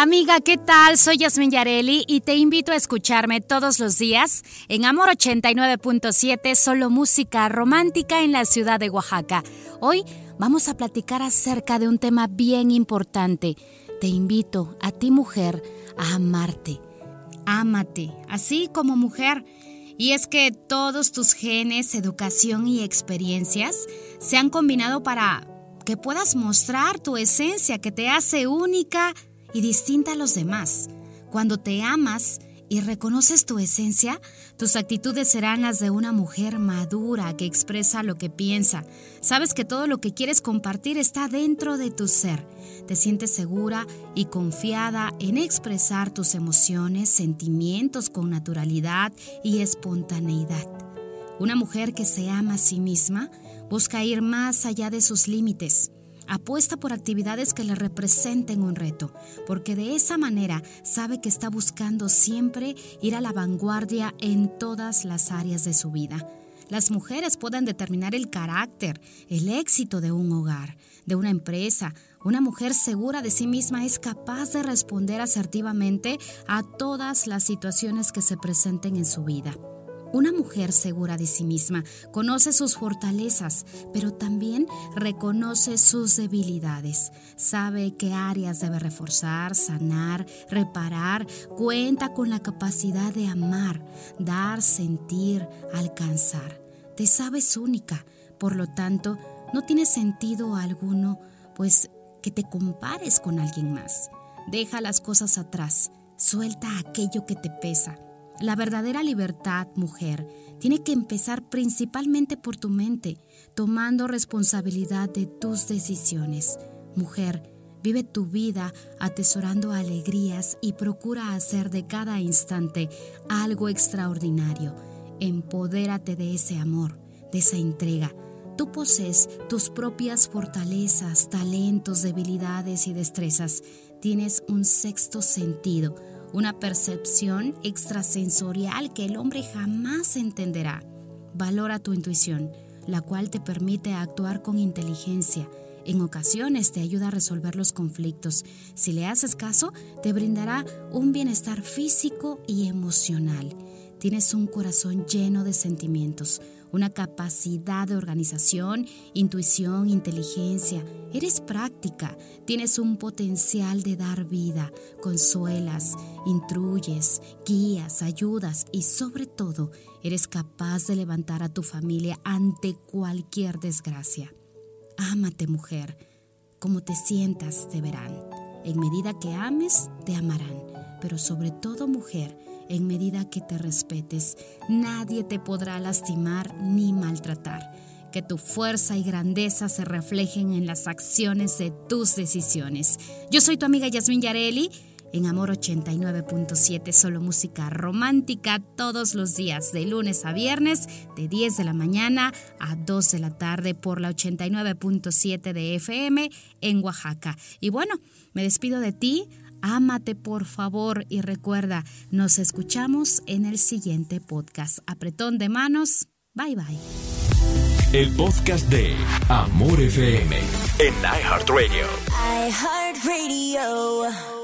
Amiga, ¿qué tal? Soy Yasmin Yareli y te invito a escucharme todos los días en Amor 89.7, solo música romántica en la ciudad de Oaxaca. Hoy vamos a platicar acerca de un tema bien importante. Te invito a ti mujer a amarte. Ámate, así como mujer. Y es que todos tus genes, educación y experiencias se han combinado para que puedas mostrar tu esencia que te hace única y distinta a los demás. Cuando te amas y reconoces tu esencia, tus actitudes serán las de una mujer madura que expresa lo que piensa. Sabes que todo lo que quieres compartir está dentro de tu ser. Te sientes segura y confiada en expresar tus emociones, sentimientos con naturalidad y espontaneidad. Una mujer que se ama a sí misma busca ir más allá de sus límites Apuesta por actividades que le representen un reto, porque de esa manera sabe que está buscando siempre ir a la vanguardia en todas las áreas de su vida. Las mujeres pueden determinar el carácter, el éxito de un hogar, de una empresa. Una mujer segura de sí misma es capaz de responder asertivamente a todas las situaciones que se presenten en su vida. Una mujer segura de sí misma conoce sus fortalezas, pero también reconoce sus debilidades. Sabe qué áreas debe reforzar, sanar, reparar. Cuenta con la capacidad de amar, dar, sentir, alcanzar. Te sabes única, por lo tanto, no tiene sentido alguno, pues que te compares con alguien más. Deja las cosas atrás, suelta aquello que te pesa la verdadera libertad, mujer, tiene que empezar principalmente por tu mente, tomando responsabilidad de tus decisiones. Mujer, vive tu vida atesorando alegrías y procura hacer de cada instante algo extraordinario. Empodérate de ese amor, de esa entrega. Tú posees tus propias fortalezas, talentos, debilidades y destrezas. Tienes un sexto sentido una percepción extrasensorial que el hombre jamás entenderá. Valora tu intuición, la cual te permite actuar con inteligencia. En ocasiones te ayuda a resolver los conflictos. Si le haces caso, te brindará un bienestar físico y emocional. Tienes un corazón lleno de sentimientos, una capacidad de organización, intuición, inteligencia. Eres práctica, tienes un potencial de dar vida, consuelas, instruyes, guías, ayudas y sobre todo eres capaz de levantar a tu familia ante cualquier desgracia. Ámate mujer, como te sientas te verán. En medida que ames, te amarán, pero sobre todo mujer, en medida que te respetes, nadie te podrá lastimar ni maltratar. Que tu fuerza y grandeza se reflejen en las acciones de tus decisiones. Yo soy tu amiga Yasmin Yareli. En Amor 89.7, solo música romántica todos los días, de lunes a viernes, de 10 de la mañana a 2 de la tarde por la 89.7 de FM en Oaxaca. Y bueno, me despido de ti. Ámate por favor y recuerda, nos escuchamos en el siguiente podcast. Apretón de manos. Bye bye. El podcast de Amor FM en iHeartRadio. iHeartRadio.